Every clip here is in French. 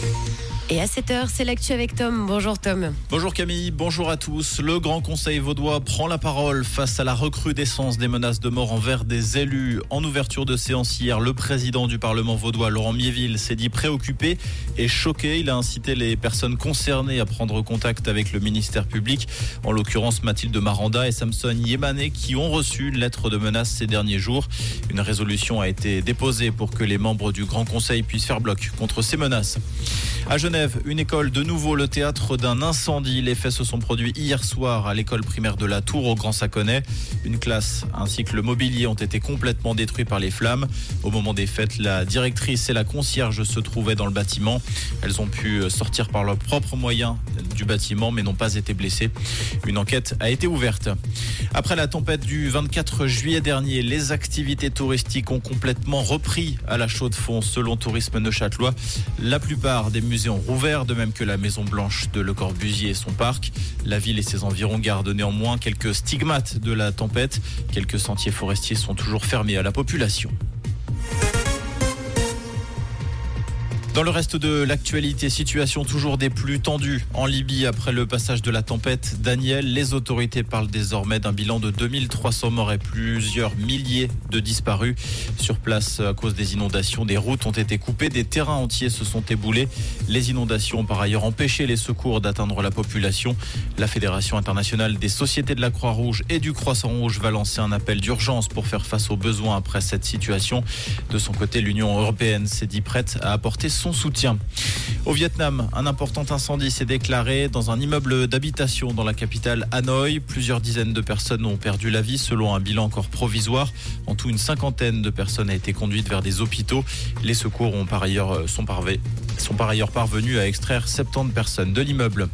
Bye. Et à 7h, c'est l'actu avec Tom. Bonjour Tom. Bonjour Camille, bonjour à tous. Le Grand Conseil vaudois prend la parole face à la recrudescence des menaces de mort envers des élus. En ouverture de séance hier, le président du Parlement vaudois, Laurent Miéville, s'est dit préoccupé et choqué. Il a incité les personnes concernées à prendre contact avec le ministère public, en l'occurrence Mathilde Maranda et Samson Yémané, qui ont reçu une lettre de menace ces derniers jours. Une résolution a été déposée pour que les membres du Grand Conseil puissent faire bloc contre ces menaces. À Genève, une école de nouveau le théâtre d'un incendie. Les faits se sont produits hier soir à l'école primaire de la Tour au Grand Saconnet. Une classe ainsi que le mobilier ont été complètement détruits par les flammes. Au moment des fêtes, la directrice et la concierge se trouvaient dans le bâtiment. Elles ont pu sortir par leurs propres moyens du bâtiment mais n'ont pas été blessées. Une enquête a été ouverte. Après la tempête du 24 juillet dernier, les activités touristiques ont complètement repris à la Chaux-de-Fonds selon Tourisme Neuchâtelois. La plupart des musées ont rouvert, de même que la Maison Blanche de Le Corbusier et son parc. La ville et ses environs gardent néanmoins quelques stigmates de la tempête. Quelques sentiers forestiers sont toujours fermés à la population. Dans le reste de l'actualité, situation toujours des plus tendues en Libye après le passage de la tempête Daniel. Les autorités parlent désormais d'un bilan de 2300 morts et plusieurs milliers de disparus. Sur place, à cause des inondations, des routes ont été coupées, des terrains entiers se sont éboulés. Les inondations ont par ailleurs empêché les secours d'atteindre la population. La Fédération internationale des sociétés de la Croix-Rouge et du Croissant-Rouge va lancer un appel d'urgence pour faire face aux besoins après cette situation. De son côté, l'Union européenne s'est dit prête à apporter son soutien. Au Vietnam, un important incendie s'est déclaré dans un immeuble d'habitation dans la capitale Hanoï. Plusieurs dizaines de personnes ont perdu la vie selon un bilan encore provisoire. En tout, une cinquantaine de personnes a été conduite vers des hôpitaux. Les secours ont par ailleurs, euh, sont, sont par ailleurs parvenus à extraire 70 personnes de l'immeuble.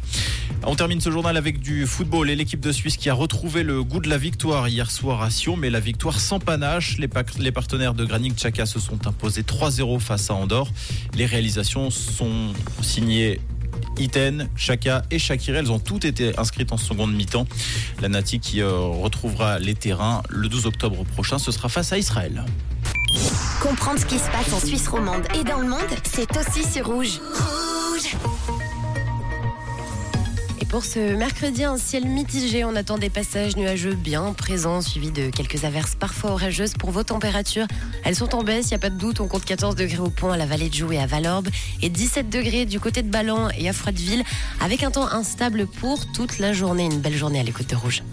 On termine ce journal avec du football et l'équipe de Suisse qui a retrouvé le goût de la victoire hier soir à Sion, mais la victoire sans panache. Les, partenaires de Granit Xhaka se sont imposés 3-0 face à Andorre. Les réalisations sont signées Iten, Chaka et Shakira, elles ont toutes été inscrites en seconde mi-temps. La Nati qui euh, retrouvera les terrains le 12 octobre prochain, ce sera face à Israël. Comprendre ce qui se passe en Suisse romande et dans le monde, c'est aussi sur Rouge. Rouge pour ce mercredi, un ciel mitigé. On attend des passages nuageux bien présents, suivis de quelques averses parfois orageuses pour vos températures. Elles sont en baisse, il n'y a pas de doute. On compte 14 degrés au pont à la vallée de Joux et à Valorbe et 17 degrés du côté de Ballon et à Froideville avec un temps instable pour toute la journée. Une belle journée à l'écoute de Rouge.